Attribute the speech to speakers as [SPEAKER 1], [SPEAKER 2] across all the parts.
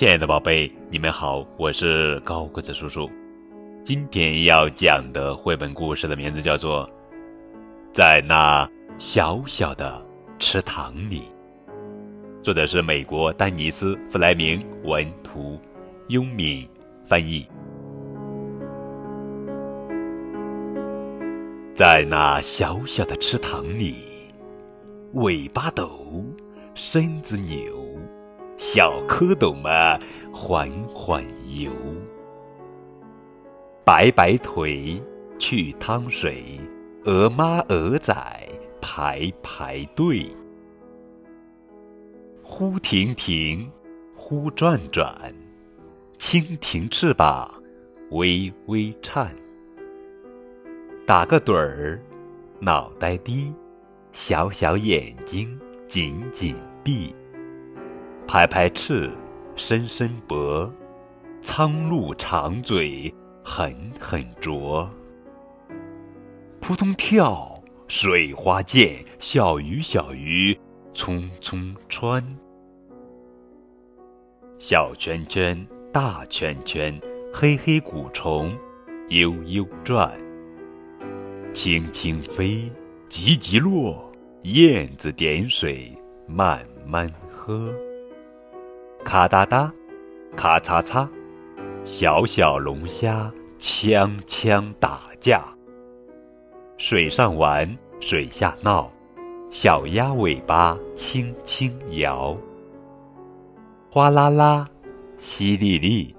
[SPEAKER 1] 亲爱的宝贝，你们好，我是高个子叔叔。今天要讲的绘本故事的名字叫做《在那小小的池塘里》，作者是美国丹尼斯·弗莱明文图，优敏翻译。在那小小的池塘里，尾巴抖，身子扭。小蝌蚪们缓缓游，摆摆腿去趟水，鹅妈鹅仔排排队，忽停停，忽转转，蜻蜓翅膀微微颤，打个盹儿，脑袋低，小小眼睛紧紧闭。拍拍翅，伸伸脖，苍鹭长嘴，狠狠啄。扑通跳，水花溅，小鱼小鱼，匆匆穿。小圈圈，大圈圈，黑黑古虫，悠悠转。轻轻飞，急急落，燕子点水，慢慢喝。咔哒哒，咔嚓嚓，小小龙虾锵锵打架。水上玩，水下闹，小鸭尾巴轻轻摇。哗啦啦，淅沥沥，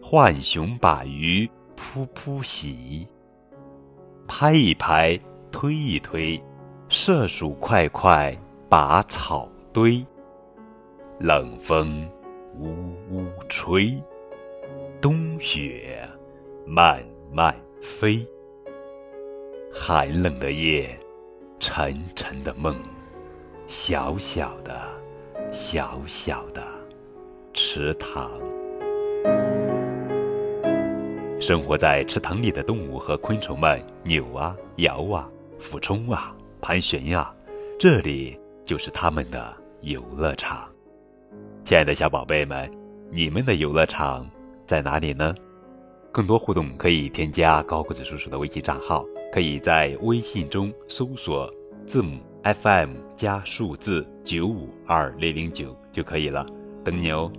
[SPEAKER 1] 浣熊把鱼扑扑洗。拍一拍，推一推，射鼠快快拔草堆。冷风。呜呜吹，冬雪慢慢飞。寒冷的夜，沉沉的梦，小小的、小小的池塘。生活在池塘里的动物和昆虫们，扭啊、摇啊、俯冲啊、盘旋呀，这里就是他们的游乐场。亲爱的小宝贝们，你们的游乐场在哪里呢？更多互动可以添加高个子叔叔的微信账号，可以在微信中搜索字母 FM 加数字九五二零零九就可以了，等你哦。